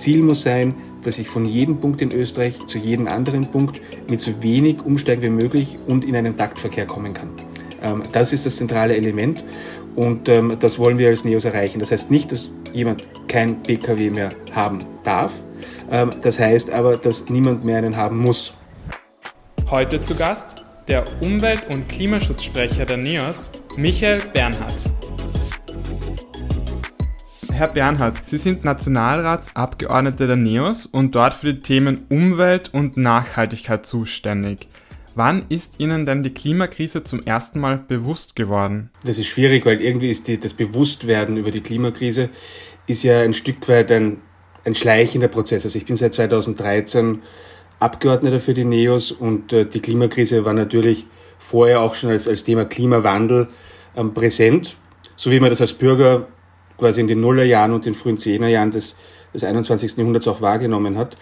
Ziel muss sein, dass ich von jedem Punkt in Österreich zu jedem anderen Punkt mit so wenig Umsteigen wie möglich und in einen Taktverkehr kommen kann. Ähm, das ist das zentrale Element und ähm, das wollen wir als NEOS erreichen. Das heißt nicht, dass jemand kein PKW mehr haben darf. Ähm, das heißt aber, dass niemand mehr einen haben muss. Heute zu Gast der Umwelt- und Klimaschutzsprecher der NEOS, Michael Bernhard. Herr Bernhard, Sie sind Nationalratsabgeordneter der NEOS und dort für die Themen Umwelt und Nachhaltigkeit zuständig. Wann ist Ihnen denn die Klimakrise zum ersten Mal bewusst geworden? Das ist schwierig, weil irgendwie ist die, das Bewusstwerden über die Klimakrise ist ja ein Stück weit ein, ein schleichender Prozess. Also ich bin seit 2013 Abgeordneter für die NEOS und äh, die Klimakrise war natürlich vorher auch schon als, als Thema Klimawandel ähm, präsent, so wie man das als Bürger quasi in den Nullerjahren und den frühen Zehnerjahren des, des 21. Jahrhunderts auch wahrgenommen hat.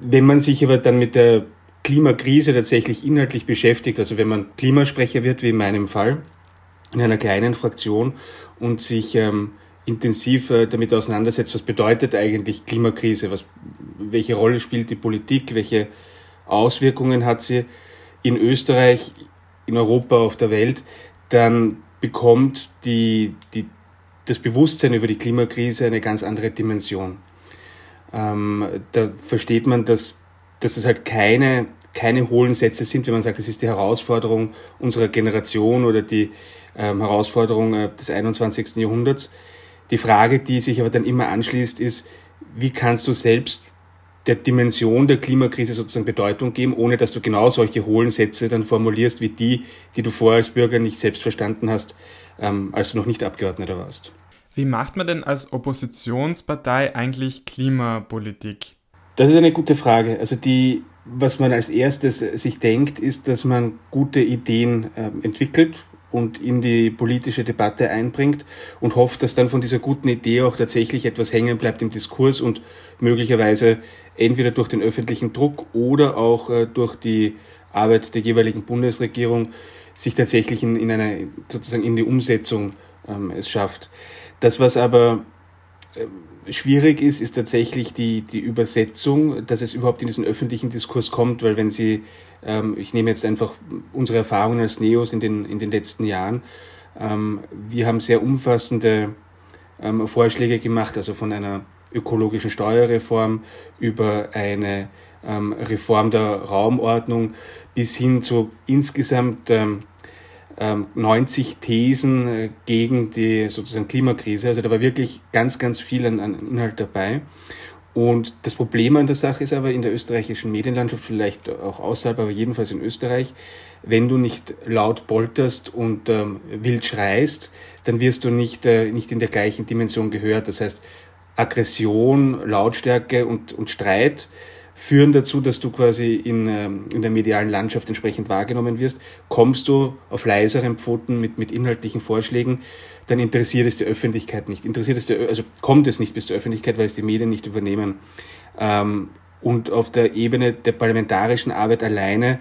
Wenn man sich aber dann mit der Klimakrise tatsächlich inhaltlich beschäftigt, also wenn man Klimasprecher wird, wie in meinem Fall, in einer kleinen Fraktion und sich ähm, intensiv äh, damit auseinandersetzt, was bedeutet eigentlich Klimakrise, was, welche Rolle spielt die Politik, welche Auswirkungen hat sie in Österreich, in Europa, auf der Welt, dann bekommt die, die das Bewusstsein über die Klimakrise eine ganz andere Dimension. Ähm, da versteht man, dass, dass es halt keine, keine hohlen Sätze sind, wenn man sagt, das ist die Herausforderung unserer Generation oder die ähm, Herausforderung äh, des 21. Jahrhunderts. Die Frage, die sich aber dann immer anschließt, ist, wie kannst du selbst der Dimension der Klimakrise sozusagen Bedeutung geben, ohne dass du genau solche hohlen Sätze dann formulierst wie die, die du vorher als Bürger nicht selbst verstanden hast, ähm, als du noch nicht Abgeordneter warst. Wie macht man denn als Oppositionspartei eigentlich Klimapolitik? Das ist eine gute Frage. Also die, was man als erstes sich denkt, ist, dass man gute Ideen äh, entwickelt und in die politische Debatte einbringt und hofft, dass dann von dieser guten Idee auch tatsächlich etwas hängen bleibt im Diskurs und möglicherweise entweder durch den öffentlichen Druck oder auch äh, durch die Arbeit der jeweiligen Bundesregierung sich tatsächlich in, in eine sozusagen in die Umsetzung ähm, es schafft. Das, was aber äh, schwierig ist, ist tatsächlich die, die Übersetzung, dass es überhaupt in diesen öffentlichen Diskurs kommt, weil wenn Sie, ähm, ich nehme jetzt einfach unsere Erfahrungen als Neos in den, in den letzten Jahren, ähm, wir haben sehr umfassende ähm, Vorschläge gemacht, also von einer ökologischen Steuerreform über eine ähm, Reform der Raumordnung bis hin zu insgesamt 90 ähm, Thesen äh, gegen die sozusagen Klimakrise. Also da war wirklich ganz, ganz viel an, an Inhalt dabei. Und das Problem an der Sache ist aber in der österreichischen Medienlandschaft, vielleicht auch außerhalb, aber jedenfalls in Österreich, wenn du nicht laut polterst und ähm, wild schreist, dann wirst du nicht, äh, nicht in der gleichen Dimension gehört. Das heißt, Aggression, Lautstärke und, und Streit führen dazu, dass du quasi in, ähm, in der medialen Landschaft entsprechend wahrgenommen wirst. Kommst du auf leiseren Pfoten mit, mit inhaltlichen Vorschlägen, dann interessiert es die Öffentlichkeit nicht. Interessiert es die, also kommt es nicht bis zur Öffentlichkeit, weil es die Medien nicht übernehmen. Ähm, und auf der Ebene der parlamentarischen Arbeit alleine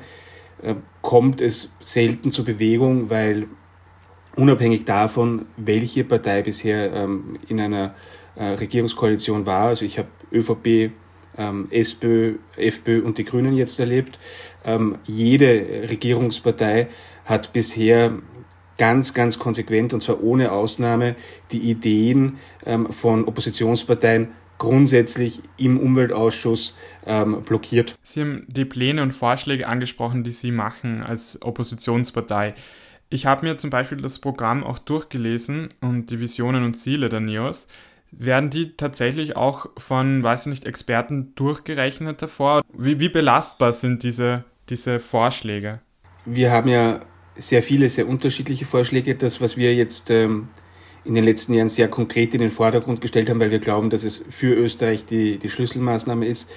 äh, kommt es selten zur Bewegung, weil unabhängig davon, welche Partei bisher ähm, in einer äh, Regierungskoalition war, also ich habe ÖVP, ähm, SPÖ, FPÖ und die Grünen jetzt erlebt. Ähm, jede Regierungspartei hat bisher ganz, ganz konsequent und zwar ohne Ausnahme die Ideen ähm, von Oppositionsparteien grundsätzlich im Umweltausschuss ähm, blockiert. Sie haben die Pläne und Vorschläge angesprochen, die Sie machen als Oppositionspartei. Ich habe mir zum Beispiel das Programm auch durchgelesen und die Visionen und Ziele der NEOS. Werden die tatsächlich auch von, weiß ich nicht, Experten durchgerechnet davor? Wie, wie belastbar sind diese, diese Vorschläge? Wir haben ja sehr viele, sehr unterschiedliche Vorschläge. Das, was wir jetzt ähm, in den letzten Jahren sehr konkret in den Vordergrund gestellt haben, weil wir glauben, dass es für Österreich die, die Schlüsselmaßnahme ist,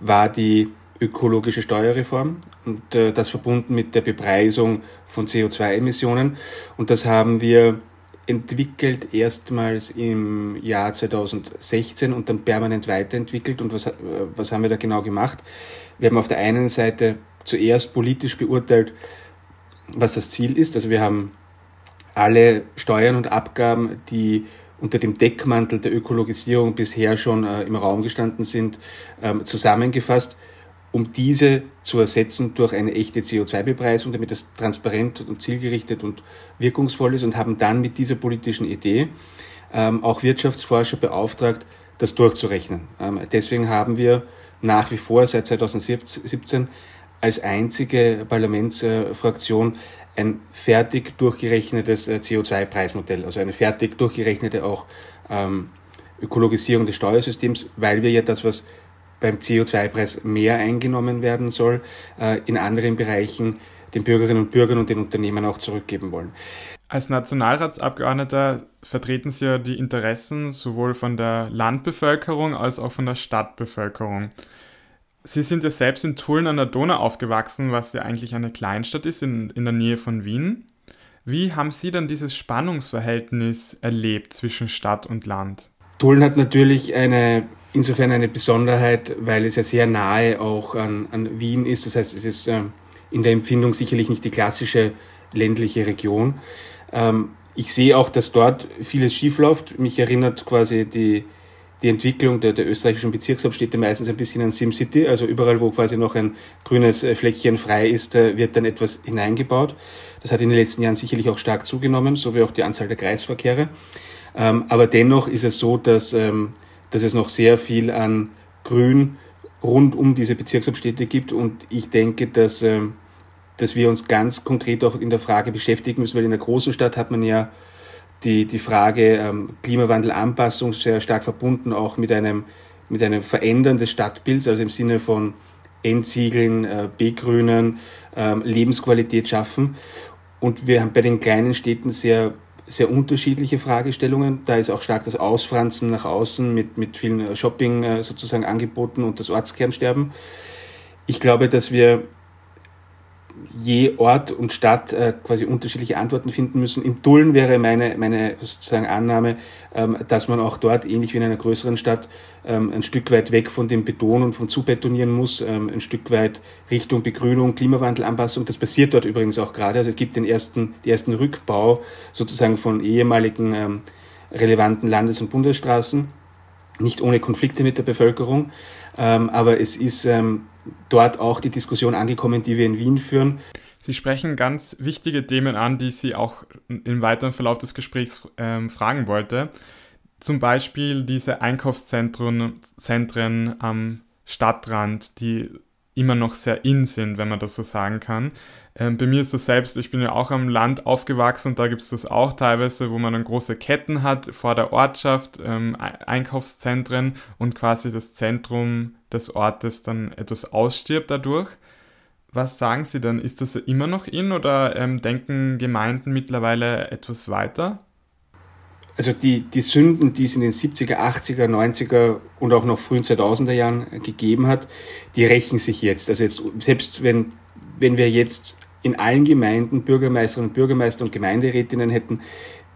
war die ökologische Steuerreform und äh, das verbunden mit der Bepreisung von CO2-Emissionen. Und das haben wir entwickelt erstmals im Jahr 2016 und dann permanent weiterentwickelt. Und was, äh, was haben wir da genau gemacht? Wir haben auf der einen Seite zuerst politisch beurteilt, was das Ziel ist. Also wir haben alle Steuern und Abgaben, die unter dem Deckmantel der Ökologisierung bisher schon äh, im Raum gestanden sind, ähm, zusammengefasst, um diese zu ersetzen durch eine echte CO2-Bepreisung, damit das transparent und zielgerichtet und wirkungsvoll ist und haben dann mit dieser politischen Idee ähm, auch Wirtschaftsforscher beauftragt, das durchzurechnen. Ähm, deswegen haben wir nach wie vor seit 2017 als einzige Parlamentsfraktion ein fertig durchgerechnetes äh, CO2-Preismodell, also eine fertig durchgerechnete auch ähm, Ökologisierung des Steuersystems, weil wir ja das, was beim CO2-Preis mehr eingenommen werden soll, äh, in anderen Bereichen den Bürgerinnen und Bürgern und den Unternehmen auch zurückgeben wollen. Als Nationalratsabgeordneter vertreten Sie ja die Interessen sowohl von der Landbevölkerung als auch von der Stadtbevölkerung. Sie sind ja selbst in Tulln an der Donau aufgewachsen, was ja eigentlich eine Kleinstadt ist in, in der Nähe von Wien. Wie haben Sie dann dieses Spannungsverhältnis erlebt zwischen Stadt und Land? Tulln hat natürlich eine, insofern eine Besonderheit, weil es ja sehr nahe auch an, an Wien ist. Das heißt, es ist äh, in der Empfindung sicherlich nicht die klassische ländliche Region. Ähm, ich sehe auch, dass dort vieles schiefläuft. Mich erinnert quasi die, die Entwicklung der, der österreichischen Bezirkshauptstädte meistens ein bisschen an SimCity. Also überall, wo quasi noch ein grünes äh, Fleckchen frei ist, äh, wird dann etwas hineingebaut. Das hat in den letzten Jahren sicherlich auch stark zugenommen, so wie auch die Anzahl der Kreisverkehre. Ähm, aber dennoch ist es so, dass, ähm, dass es noch sehr viel an Grün rund um diese Bezirkshauptstädte gibt. Und ich denke, dass ähm, dass wir uns ganz konkret auch in der Frage beschäftigen müssen, weil in der großen Stadt hat man ja die, die Frage ähm, Klimawandelanpassung sehr stark verbunden auch mit einem, mit einem Verändern des Stadtbilds, also im Sinne von Entsiegeln, äh, Begrünen, äh, Lebensqualität schaffen. Und wir haben bei den kleinen Städten sehr, sehr unterschiedliche Fragestellungen. Da ist auch stark das Ausfranzen nach außen mit, mit vielen äh, Shopping äh, sozusagen angeboten und das Ortskernsterben. Ich glaube, dass wir je Ort und Stadt äh, quasi unterschiedliche Antworten finden müssen. In Tulln wäre meine, meine sozusagen Annahme, ähm, dass man auch dort, ähnlich wie in einer größeren Stadt, ähm, ein Stück weit weg von dem Beton und von Zubetonieren muss, ähm, ein Stück weit Richtung Begrünung, Klimawandelanpassung. Das passiert dort übrigens auch gerade. Also es gibt den ersten, den ersten Rückbau sozusagen von ehemaligen ähm, relevanten Landes- und Bundesstraßen, nicht ohne Konflikte mit der Bevölkerung. Ähm, aber es ist ähm, dort auch die Diskussion angekommen, die wir in Wien führen. Sie sprechen ganz wichtige Themen an, die Sie auch im weiteren Verlauf des Gesprächs ähm, fragen wollte. Zum Beispiel diese Einkaufszentren Zentren am Stadtrand, die immer noch sehr in sind, wenn man das so sagen kann. Ähm, bei mir ist das selbst, ich bin ja auch am Land aufgewachsen und da gibt es das auch teilweise, wo man dann große Ketten hat vor der Ortschaft, ähm, Einkaufszentren und quasi das Zentrum des Ortes dann etwas ausstirbt dadurch. Was sagen Sie dann? Ist das immer noch in oder ähm, denken Gemeinden mittlerweile etwas weiter? Also die, die Sünden, die es in den 70er, 80er, 90er und auch noch frühen 2000er Jahren gegeben hat, die rächen sich jetzt. Also jetzt, selbst wenn, wenn wir jetzt in allen Gemeinden Bürgermeisterinnen und Bürgermeister und Gemeinderätinnen hätten,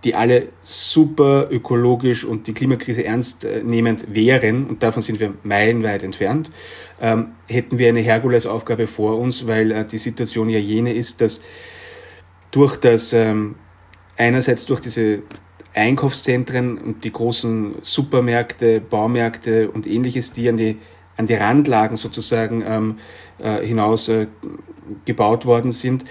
die alle super ökologisch und die Klimakrise ernst äh, nehmend wären, und davon sind wir meilenweit entfernt, ähm, hätten wir eine Herkulesaufgabe vor uns, weil äh, die Situation ja jene ist, dass durch das, ähm, einerseits durch diese Einkaufszentren und die großen Supermärkte, Baumärkte und ähnliches, die an die, an die Randlagen sozusagen ähm, äh, hinaus äh, gebaut worden sind,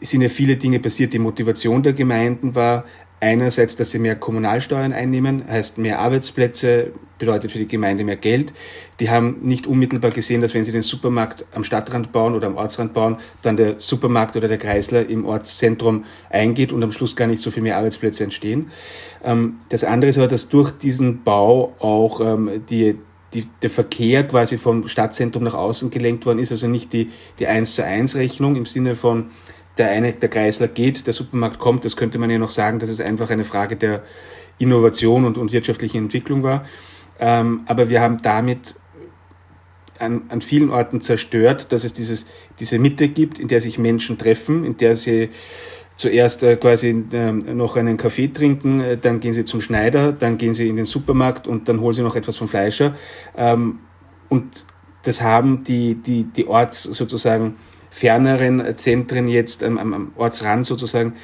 sind ja viele Dinge passiert. Die Motivation der Gemeinden war einerseits, dass sie mehr Kommunalsteuern einnehmen, heißt mehr Arbeitsplätze, bedeutet für die Gemeinde mehr Geld. Die haben nicht unmittelbar gesehen, dass wenn sie den Supermarkt am Stadtrand bauen oder am Ortsrand bauen, dann der Supermarkt oder der Kreisler im Ortszentrum eingeht und am Schluss gar nicht so viel mehr Arbeitsplätze entstehen. Ähm, das andere ist aber, dass durch diesen Bau auch ähm, die, die, der Verkehr quasi vom Stadtzentrum nach außen gelenkt worden ist, also nicht die, die 1 zu 1 Rechnung im Sinne von der eine, der Kreisler geht, der Supermarkt kommt, das könnte man ja noch sagen, dass es einfach eine Frage der Innovation und, und wirtschaftlichen Entwicklung war. Ähm, aber wir haben damit an, an vielen Orten zerstört, dass es dieses, diese Mitte gibt, in der sich Menschen treffen, in der sie zuerst äh, quasi äh, noch einen Kaffee trinken, äh, dann gehen sie zum Schneider, dann gehen sie in den Supermarkt und dann holen sie noch etwas vom Fleischer. Ähm, und das haben die, die, die Orts sozusagen ferneren Zentren jetzt am, am Ortsrand sozusagen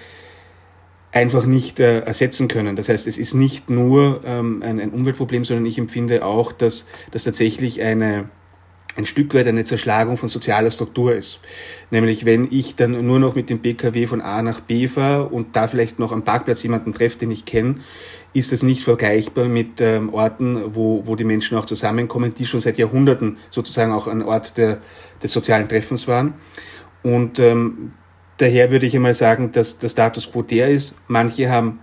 einfach nicht äh, ersetzen können. Das heißt, es ist nicht nur ähm, ein, ein Umweltproblem, sondern ich empfinde auch, dass das tatsächlich eine ein Stück weit eine Zerschlagung von sozialer Struktur ist. Nämlich wenn ich dann nur noch mit dem Pkw von A nach B fahre und da vielleicht noch am Parkplatz jemanden treffe, den ich kenne, ist das nicht vergleichbar mit ähm, Orten, wo, wo die Menschen auch zusammenkommen, die schon seit Jahrhunderten sozusagen auch ein Ort der, des sozialen Treffens waren. Und ähm, daher würde ich einmal sagen, dass der Status quo der ist. Manche haben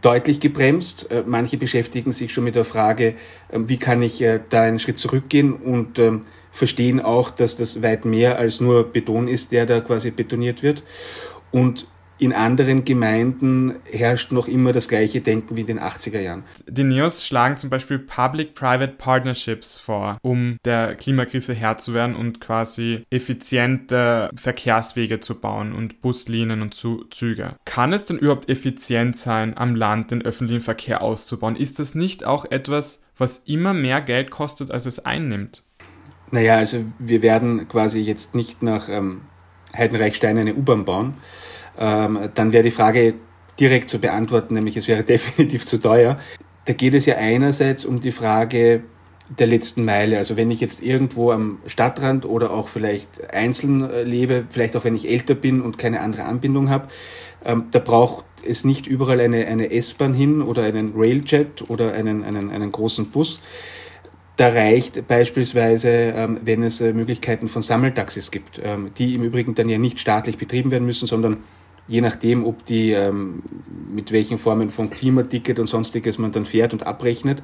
deutlich gebremst. Äh, manche beschäftigen sich schon mit der Frage, ähm, wie kann ich äh, da einen Schritt zurückgehen und ähm, verstehen auch, dass das weit mehr als nur Beton ist, der da quasi betoniert wird. Und in anderen Gemeinden herrscht noch immer das gleiche Denken wie in den 80er Jahren. Die NEOS schlagen zum Beispiel Public-Private Partnerships vor, um der Klimakrise Herr zu werden und quasi effiziente Verkehrswege zu bauen und Buslinien und Züge. Kann es denn überhaupt effizient sein, am Land den öffentlichen Verkehr auszubauen? Ist das nicht auch etwas, was immer mehr Geld kostet, als es einnimmt? Naja, also wir werden quasi jetzt nicht nach ähm, Heidenreichstein eine U-Bahn bauen. Ähm, dann wäre die Frage direkt zu beantworten, nämlich es wäre definitiv zu teuer. Da geht es ja einerseits um die Frage der letzten Meile. Also wenn ich jetzt irgendwo am Stadtrand oder auch vielleicht einzeln äh, lebe, vielleicht auch wenn ich älter bin und keine andere Anbindung habe, ähm, da braucht es nicht überall eine, eine S-Bahn hin oder einen Railjet oder einen, einen, einen großen Bus da reicht beispielsweise, ähm, wenn es äh, Möglichkeiten von Sammeltaxis gibt, ähm, die im Übrigen dann ja nicht staatlich betrieben werden müssen, sondern je nachdem, ob die ähm, mit welchen Formen von Klimaticket und sonstiges man dann fährt und abrechnet,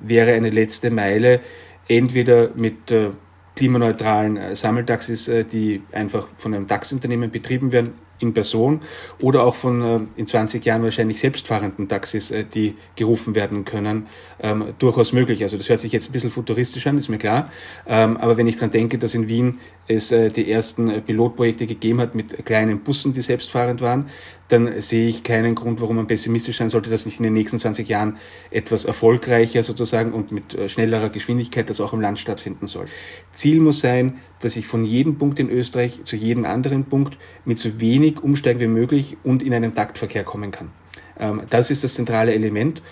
wäre eine letzte Meile entweder mit äh, klimaneutralen äh, Sammeltaxis, die einfach von einem DAX-Unternehmen betrieben werden, in Person oder auch von äh, in 20 Jahren wahrscheinlich selbstfahrenden Taxis, äh, die gerufen werden können, ähm, durchaus möglich. Also das hört sich jetzt ein bisschen futuristisch an, ist mir klar. Ähm, aber wenn ich daran denke, dass in Wien es äh, die ersten Pilotprojekte gegeben hat mit kleinen Bussen, die selbstfahrend waren, dann sehe ich keinen Grund, warum man pessimistisch sein sollte, dass nicht in den nächsten 20 Jahren etwas erfolgreicher sozusagen und mit äh, schnellerer Geschwindigkeit das auch im Land stattfinden soll. Ziel muss sein, dass ich von jedem Punkt in Österreich zu jedem anderen Punkt mit so wenig Umsteigen wie möglich und in einen Taktverkehr kommen kann. Ähm, das ist das zentrale Element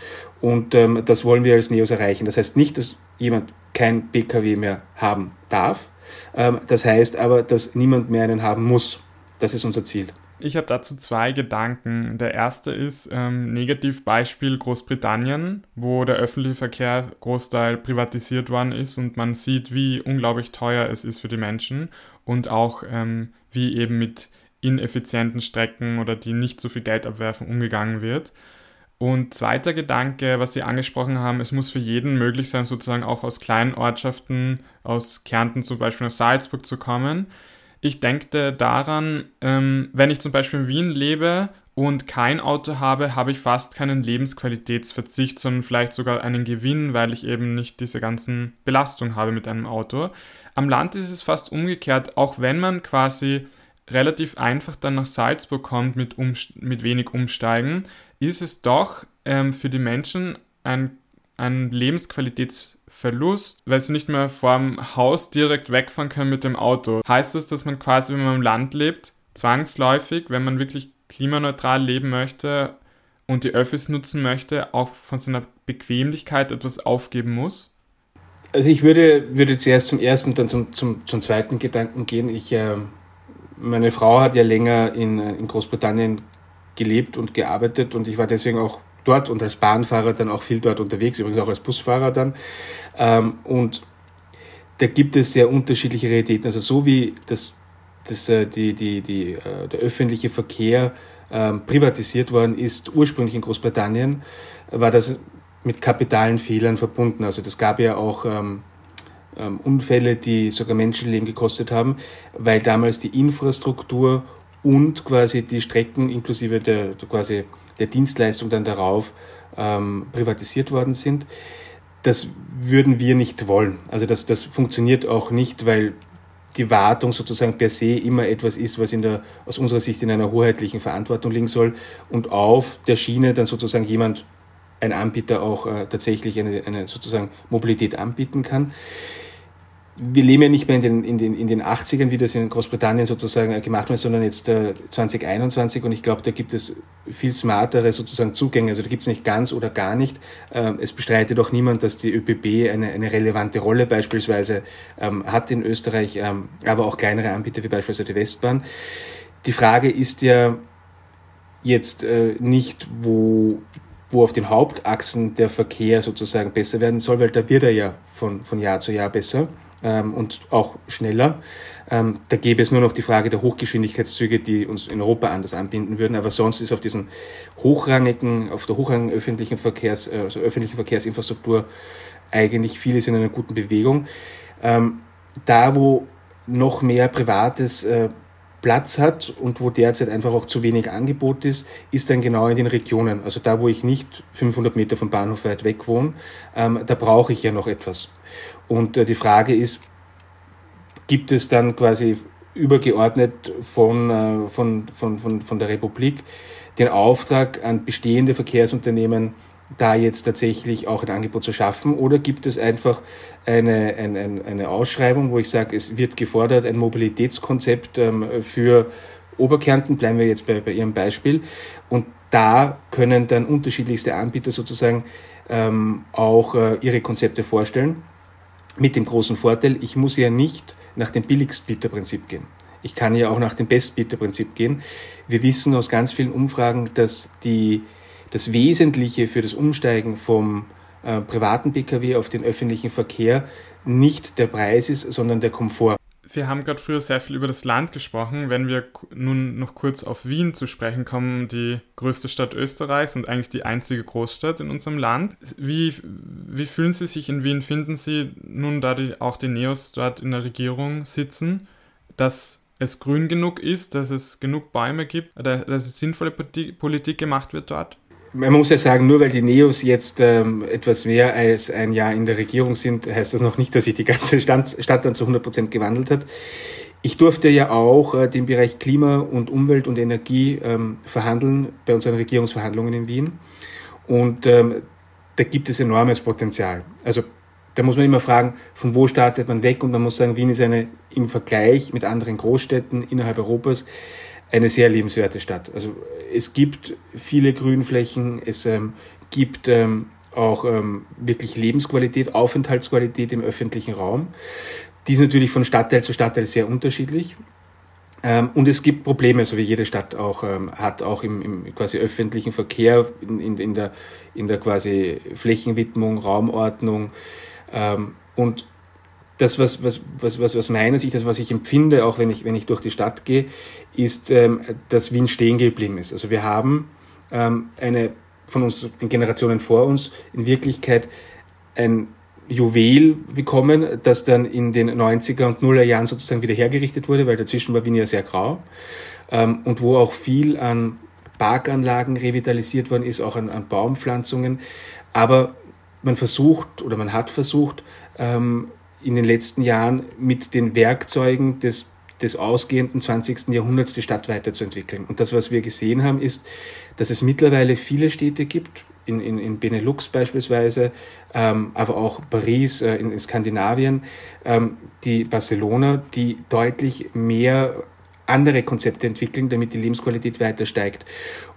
und ähm, das wollen wir als NEOS erreichen. Das heißt nicht, dass jemand kein Pkw mehr haben darf. Ähm, das heißt aber, dass niemand mehr einen haben muss. Das ist unser Ziel. Ich habe dazu zwei Gedanken. Der erste ist ähm, Negativbeispiel Großbritannien, wo der öffentliche Verkehr Großteil privatisiert worden ist und man sieht, wie unglaublich teuer es ist für die Menschen und auch ähm, wie eben mit ineffizienten Strecken oder die nicht so viel Geld abwerfen umgegangen wird. Und zweiter Gedanke, was Sie angesprochen haben, es muss für jeden möglich sein, sozusagen auch aus kleinen Ortschaften, aus Kärnten zum Beispiel nach Salzburg zu kommen ich denke daran, ähm, wenn ich zum Beispiel in Wien lebe und kein Auto habe, habe ich fast keinen Lebensqualitätsverzicht, sondern vielleicht sogar einen Gewinn, weil ich eben nicht diese ganzen Belastungen habe mit einem Auto. Am Land ist es fast umgekehrt, auch wenn man quasi relativ einfach dann nach Salzburg kommt mit, mit wenig Umsteigen, ist es doch ähm, für die Menschen ein, ein Lebensqualitätsverzicht Verlust, weil sie nicht mehr vorm Haus direkt wegfahren können mit dem Auto. Heißt das, dass man quasi, wenn man im Land lebt, zwangsläufig, wenn man wirklich klimaneutral leben möchte und die Öffis nutzen möchte, auch von seiner Bequemlichkeit etwas aufgeben muss? Also ich würde, würde zuerst zum ersten, dann zum, zum, zum zweiten Gedanken gehen. Ich, äh, meine Frau hat ja länger in, in Großbritannien gelebt und gearbeitet und ich war deswegen auch dort und als Bahnfahrer dann auch viel dort unterwegs, übrigens auch als Busfahrer dann. Ähm, und da gibt es sehr unterschiedliche Realitäten. Also so wie das, das, äh, die, die, die, äh, der öffentliche Verkehr ähm, privatisiert worden ist, ursprünglich in Großbritannien, war das mit kapitalen Fehlern verbunden. Also das gab ja auch ähm, ähm, Unfälle, die sogar Menschenleben gekostet haben, weil damals die Infrastruktur und quasi die Strecken inklusive der, der quasi der Dienstleistung dann darauf ähm, privatisiert worden sind. Das würden wir nicht wollen. Also das, das funktioniert auch nicht, weil die Wartung sozusagen per se immer etwas ist, was in der, aus unserer Sicht in einer hoheitlichen Verantwortung liegen soll und auf der Schiene dann sozusagen jemand, ein Anbieter auch äh, tatsächlich eine, eine sozusagen Mobilität anbieten kann. Wir leben ja nicht mehr in den, in den, in den 80ern, wie das in Großbritannien sozusagen gemacht wird, sondern jetzt äh, 2021 und ich glaube, da gibt es viel smartere sozusagen Zugänge. Also da gibt es nicht ganz oder gar nicht. Ähm, es bestreitet auch niemand, dass die ÖPB eine, eine relevante Rolle beispielsweise ähm, hat in Österreich, ähm, aber auch kleinere Anbieter wie beispielsweise die Westbahn. Die Frage ist ja jetzt äh, nicht, wo wo auf den Hauptachsen der Verkehr sozusagen besser werden soll, weil da wird er ja von, von Jahr zu Jahr besser ähm, und auch schneller. Ähm, da gäbe es nur noch die Frage der Hochgeschwindigkeitszüge, die uns in Europa anders anbinden würden. Aber sonst ist auf diesen hochrangigen, auf der hochrangigen öffentlichen Verkehrs, äh, also öffentlichen Verkehrsinfrastruktur eigentlich vieles in einer guten Bewegung. Ähm, da, wo noch mehr Privates äh, Platz hat und wo derzeit einfach auch zu wenig Angebot ist, ist dann genau in den Regionen. Also da, wo ich nicht 500 Meter vom Bahnhof weit weg wohne, ähm, da brauche ich ja noch etwas. Und äh, die Frage ist, gibt es dann quasi übergeordnet von, äh, von, von, von, von der Republik den Auftrag an bestehende Verkehrsunternehmen, da jetzt tatsächlich auch ein Angebot zu schaffen? Oder gibt es einfach eine, eine, eine Ausschreibung, wo ich sage, es wird gefordert, ein Mobilitätskonzept ähm, für Oberkärnten, bleiben wir jetzt bei, bei Ihrem Beispiel. Und da können dann unterschiedlichste Anbieter sozusagen ähm, auch äh, ihre Konzepte vorstellen. Mit dem großen Vorteil, ich muss ja nicht nach dem Billigstbieterprinzip gehen. Ich kann ja auch nach dem Bestbieterprinzip gehen. Wir wissen aus ganz vielen Umfragen, dass die, das Wesentliche für das Umsteigen vom äh, privaten Pkw auf den öffentlichen Verkehr nicht der Preis ist, sondern der Komfort wir haben gerade früher sehr viel über das Land gesprochen. Wenn wir nun noch kurz auf Wien zu sprechen kommen, die größte Stadt Österreichs und eigentlich die einzige Großstadt in unserem Land. Wie, wie fühlen Sie sich in Wien? Finden Sie nun, da die, auch die Neos dort in der Regierung sitzen, dass es grün genug ist, dass es genug Bäume gibt, dass sinnvolle Politik gemacht wird dort? Man muss ja sagen, nur weil die Neos jetzt ähm, etwas mehr als ein Jahr in der Regierung sind, heißt das noch nicht, dass sich die ganze Stadt, Stadt dann zu 100 Prozent gewandelt hat. Ich durfte ja auch äh, den Bereich Klima und Umwelt und Energie ähm, verhandeln bei unseren Regierungsverhandlungen in Wien. Und ähm, da gibt es enormes Potenzial. Also da muss man immer fragen, von wo startet man weg? Und man muss sagen, Wien ist eine im Vergleich mit anderen Großstädten innerhalb Europas eine sehr lebenswerte Stadt. Also es gibt viele Grünflächen, es ähm, gibt ähm, auch ähm, wirklich Lebensqualität, Aufenthaltsqualität im öffentlichen Raum. Die ist natürlich von Stadtteil zu Stadtteil sehr unterschiedlich. Ähm, und es gibt Probleme, so wie jede Stadt auch ähm, hat, auch im, im quasi öffentlichen Verkehr, in, in, in, der, in der quasi Flächenwidmung, Raumordnung. Ähm, und das, was, was, was, was aus meiner Sicht, das, was ich empfinde, auch wenn ich, wenn ich durch die Stadt gehe, ist, ähm, dass Wien stehen geblieben ist. Also wir haben ähm, eine von uns, den Generationen vor uns, in Wirklichkeit ein Juwel bekommen, das dann in den 90er und Nuller Jahren sozusagen wieder hergerichtet wurde, weil dazwischen war Wien ja sehr grau ähm, und wo auch viel an Parkanlagen revitalisiert worden ist, auch an, an Baumpflanzungen. Aber man versucht oder man hat versucht, ähm, in den letzten Jahren mit den Werkzeugen des, des ausgehenden 20. Jahrhunderts die Stadt weiterzuentwickeln. Und das, was wir gesehen haben, ist, dass es mittlerweile viele Städte gibt, in, in, in Benelux beispielsweise, ähm, aber auch Paris, äh, in, in Skandinavien, ähm, die Barcelona, die deutlich mehr andere Konzepte entwickeln, damit die Lebensqualität weiter steigt.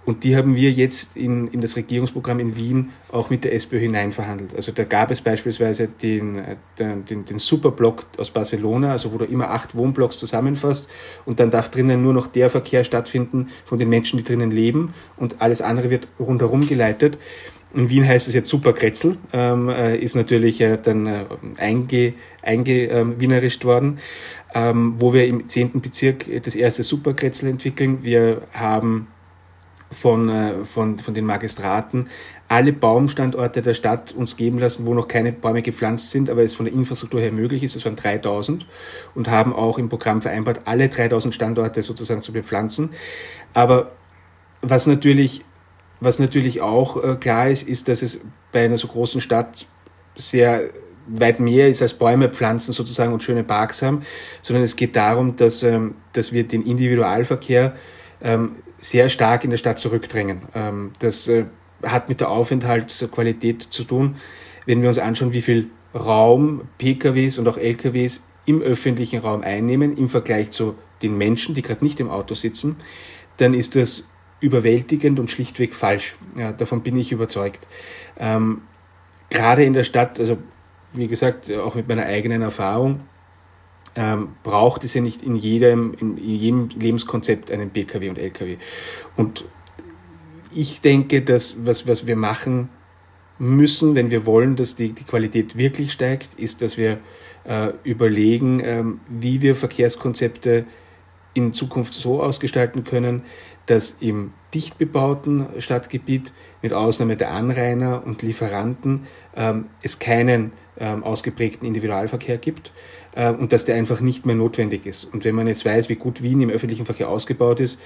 Und die haben wir jetzt in, in das Regierungsprogramm in Wien auch mit der SPÖ hineinverhandelt. Also da gab es beispielsweise den, den, den, Superblock aus Barcelona, also wo du immer acht Wohnblocks zusammenfasst und dann darf drinnen nur noch der Verkehr stattfinden von den Menschen, die drinnen leben und alles andere wird rundherum geleitet. In Wien heißt es jetzt Superkretzel, ähm, äh, ist natürlich äh, dann äh, einge, eingewienerischt worden, ähm, wo wir im zehnten Bezirk das erste Superkretzel entwickeln. Wir haben von, äh, von, von den Magistraten alle Baumstandorte der Stadt uns geben lassen, wo noch keine Bäume gepflanzt sind, aber es von der Infrastruktur her möglich ist. Es waren 3000 und haben auch im Programm vereinbart, alle 3000 Standorte sozusagen zu bepflanzen. Aber was natürlich, was natürlich auch äh, klar ist, ist, dass es bei einer so großen Stadt sehr weit mehr ist als Bäume pflanzen sozusagen und schöne Parks haben, sondern es geht darum, dass, ähm, dass wir den Individualverkehr ähm, sehr stark in der Stadt zurückdrängen. Ähm, das äh, hat mit der Aufenthaltsqualität zu tun. Wenn wir uns anschauen, wie viel Raum PKWs und auch LKWs im öffentlichen Raum einnehmen im Vergleich zu den Menschen, die gerade nicht im Auto sitzen, dann ist das überwältigend und schlichtweg falsch. Ja, davon bin ich überzeugt. Ähm, gerade in der Stadt, also wie gesagt, auch mit meiner eigenen Erfahrung, ähm, braucht es ja nicht in jedem, in, jedem Lebenskonzept einen Pkw und Lkw. Und ich denke, dass was, was wir machen müssen, wenn wir wollen, dass die, die Qualität wirklich steigt, ist, dass wir äh, überlegen, ähm, wie wir Verkehrskonzepte in Zukunft so ausgestalten können, dass im dicht bebauten Stadtgebiet mit Ausnahme der Anrainer und Lieferanten ähm, es keinen ähm, ausgeprägten Individualverkehr gibt äh, und dass der einfach nicht mehr notwendig ist. Und wenn man jetzt weiß, wie gut Wien im öffentlichen Verkehr ausgebaut ist,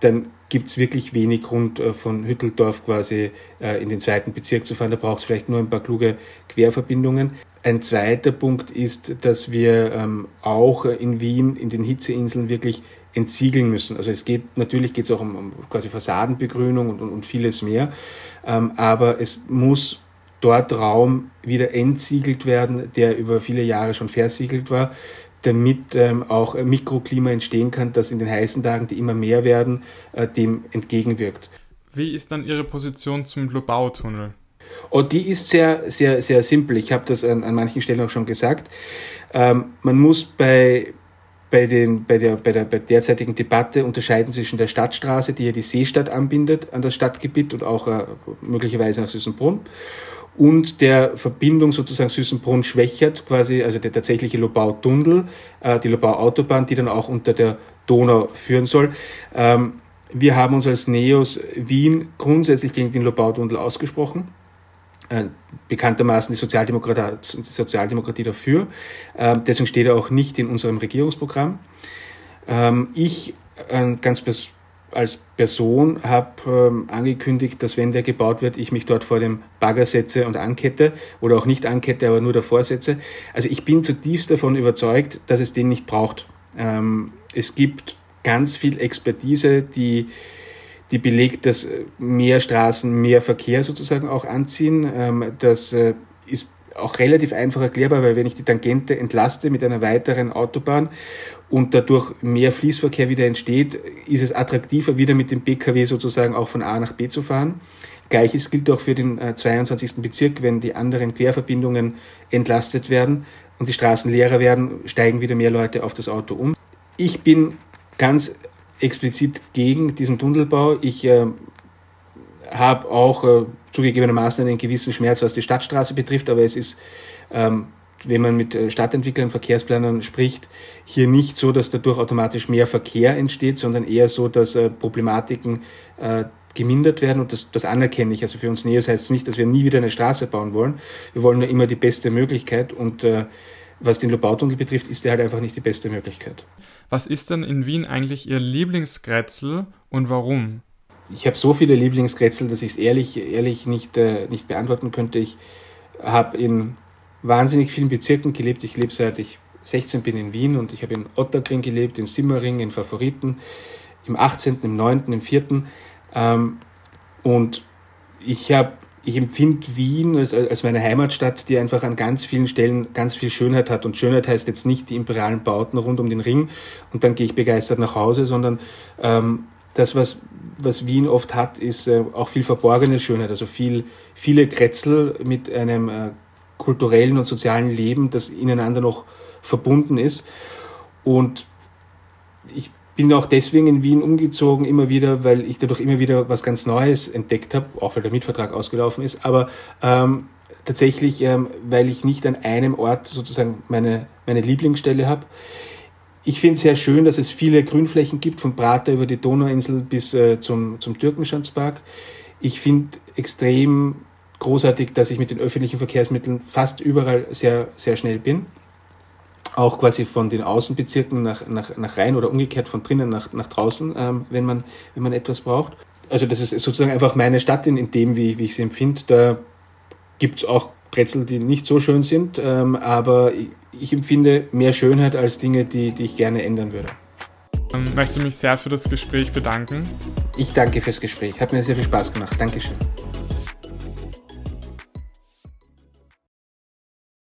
dann gibt es wirklich wenig Grund, äh, von Hütteldorf quasi äh, in den zweiten Bezirk zu fahren. Da braucht es vielleicht nur ein paar kluge Querverbindungen. Ein zweiter Punkt ist, dass wir ähm, auch in Wien, in den Hitzeinseln wirklich entsiegeln müssen. Also es geht, natürlich geht es auch um, um, quasi Fassadenbegrünung und, und, und vieles mehr, ähm, aber es muss dort Raum wieder entsiegelt werden, der über viele Jahre schon versiegelt war, damit ähm, auch Mikroklima entstehen kann, das in den heißen Tagen, die immer mehr werden, äh, dem entgegenwirkt. Wie ist dann Ihre Position zum Globautunnel? Oh, die ist sehr, sehr, sehr simpel. Ich habe das an, an manchen Stellen auch schon gesagt. Ähm, man muss bei, bei, den, bei, der, bei der bei derzeitigen Debatte unterscheiden zwischen der Stadtstraße, die ja die Seestadt anbindet an das Stadtgebiet und auch äh, möglicherweise nach Süßenbrunn, und der Verbindung sozusagen Süßenbrunn-Schwächert, quasi, also der tatsächliche Lobau-Tunnel, äh, die Lobau-Autobahn, die dann auch unter der Donau führen soll. Ähm, wir haben uns als NEOS Wien grundsätzlich gegen den Lobau-Tunnel ausgesprochen. Äh, bekanntermaßen die Sozialdemokratie, Sozialdemokratie dafür. Äh, deswegen steht er auch nicht in unserem Regierungsprogramm. Ähm, ich äh, ganz persönlich als Person habe ähm, angekündigt, dass wenn der gebaut wird, ich mich dort vor dem Bagger setze und ankette oder auch nicht ankette, aber nur davor setze. Also ich bin zutiefst davon überzeugt, dass es den nicht braucht. Ähm, es gibt ganz viel Expertise, die, die belegt, dass mehr Straßen mehr Verkehr sozusagen auch anziehen. Ähm, das äh, ist auch relativ einfach erklärbar, weil wenn ich die Tangente entlaste mit einer weiteren Autobahn und dadurch mehr Fließverkehr wieder entsteht, ist es attraktiver, wieder mit dem Pkw sozusagen auch von A nach B zu fahren. Gleiches gilt auch für den 22. Äh, Bezirk, wenn die anderen Querverbindungen entlastet werden und die Straßen leerer werden, steigen wieder mehr Leute auf das Auto um. Ich bin ganz explizit gegen diesen Tunnelbau. Ich äh, habe auch äh, zugegebenermaßen einen gewissen Schmerz, was die Stadtstraße betrifft, aber es ist ähm, wenn man mit äh, Stadtentwicklern, Verkehrsplanern spricht, hier nicht so, dass dadurch automatisch mehr Verkehr entsteht, sondern eher so, dass äh, Problematiken äh, gemindert werden und das, das anerkenne ich. Also für uns Neos heißt es nicht, dass wir nie wieder eine Straße bauen wollen. Wir wollen nur immer die beste Möglichkeit und äh, was den Lobautunnel betrifft, ist der halt einfach nicht die beste Möglichkeit. Was ist denn in Wien eigentlich Ihr Lieblingskretzel und warum? Ich habe so viele Lieblingskretzel, dass ich es ehrlich, ehrlich nicht, äh, nicht beantworten könnte. Ich habe in wahnsinnig vielen Bezirken gelebt. Ich lebe seit ich 16 bin in Wien und ich habe in Otterkring gelebt, in Simmering, in Favoriten, im 18., im 9., im 4. Ähm, und ich habe ich empfinde Wien als, als meine Heimatstadt, die einfach an ganz vielen Stellen ganz viel Schönheit hat. Und Schönheit heißt jetzt nicht die imperialen Bauten rund um den Ring und dann gehe ich begeistert nach Hause, sondern ähm, das, was, was Wien oft hat, ist äh, auch viel verborgene Schönheit. Also viel, viele Kretzel mit einem äh, kulturellen und sozialen Leben, das ineinander noch verbunden ist. Und ich bin auch deswegen in Wien umgezogen, immer wieder, weil ich dadurch immer wieder was ganz Neues entdeckt habe, auch weil der Mietvertrag ausgelaufen ist, aber ähm, tatsächlich, ähm, weil ich nicht an einem Ort sozusagen meine, meine Lieblingsstelle habe. Ich finde es sehr schön, dass es viele Grünflächen gibt, von Prater über die Donauinsel bis äh, zum, zum Türkenschanzpark. Ich finde extrem großartig, dass ich mit den öffentlichen Verkehrsmitteln fast überall sehr, sehr schnell bin. Auch quasi von den Außenbezirken nach, nach, nach rein oder umgekehrt von drinnen nach, nach draußen, ähm, wenn, man, wenn man etwas braucht. Also das ist sozusagen einfach meine Stadt in, in dem, wie, wie ich sie empfinde. Da gibt es auch Brezel, die nicht so schön sind, ähm, aber ich, ich empfinde mehr Schönheit als Dinge, die, die ich gerne ändern würde. Ich möchte mich sehr für das Gespräch bedanken. Ich danke fürs Gespräch. Hat mir sehr viel Spaß gemacht. Dankeschön.